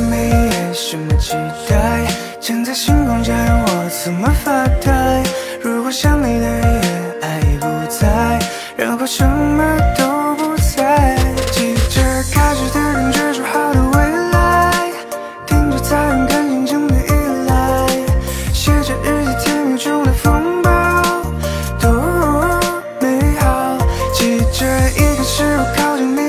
每一页什么期待站在星空下让我怎么发呆？如果想你的夜爱已不在然后什么都不在记着开始的感觉说好的未来盯着太阳看情静的依赖写着日记甜蜜中的风暴多美好。记着一开始我靠近你。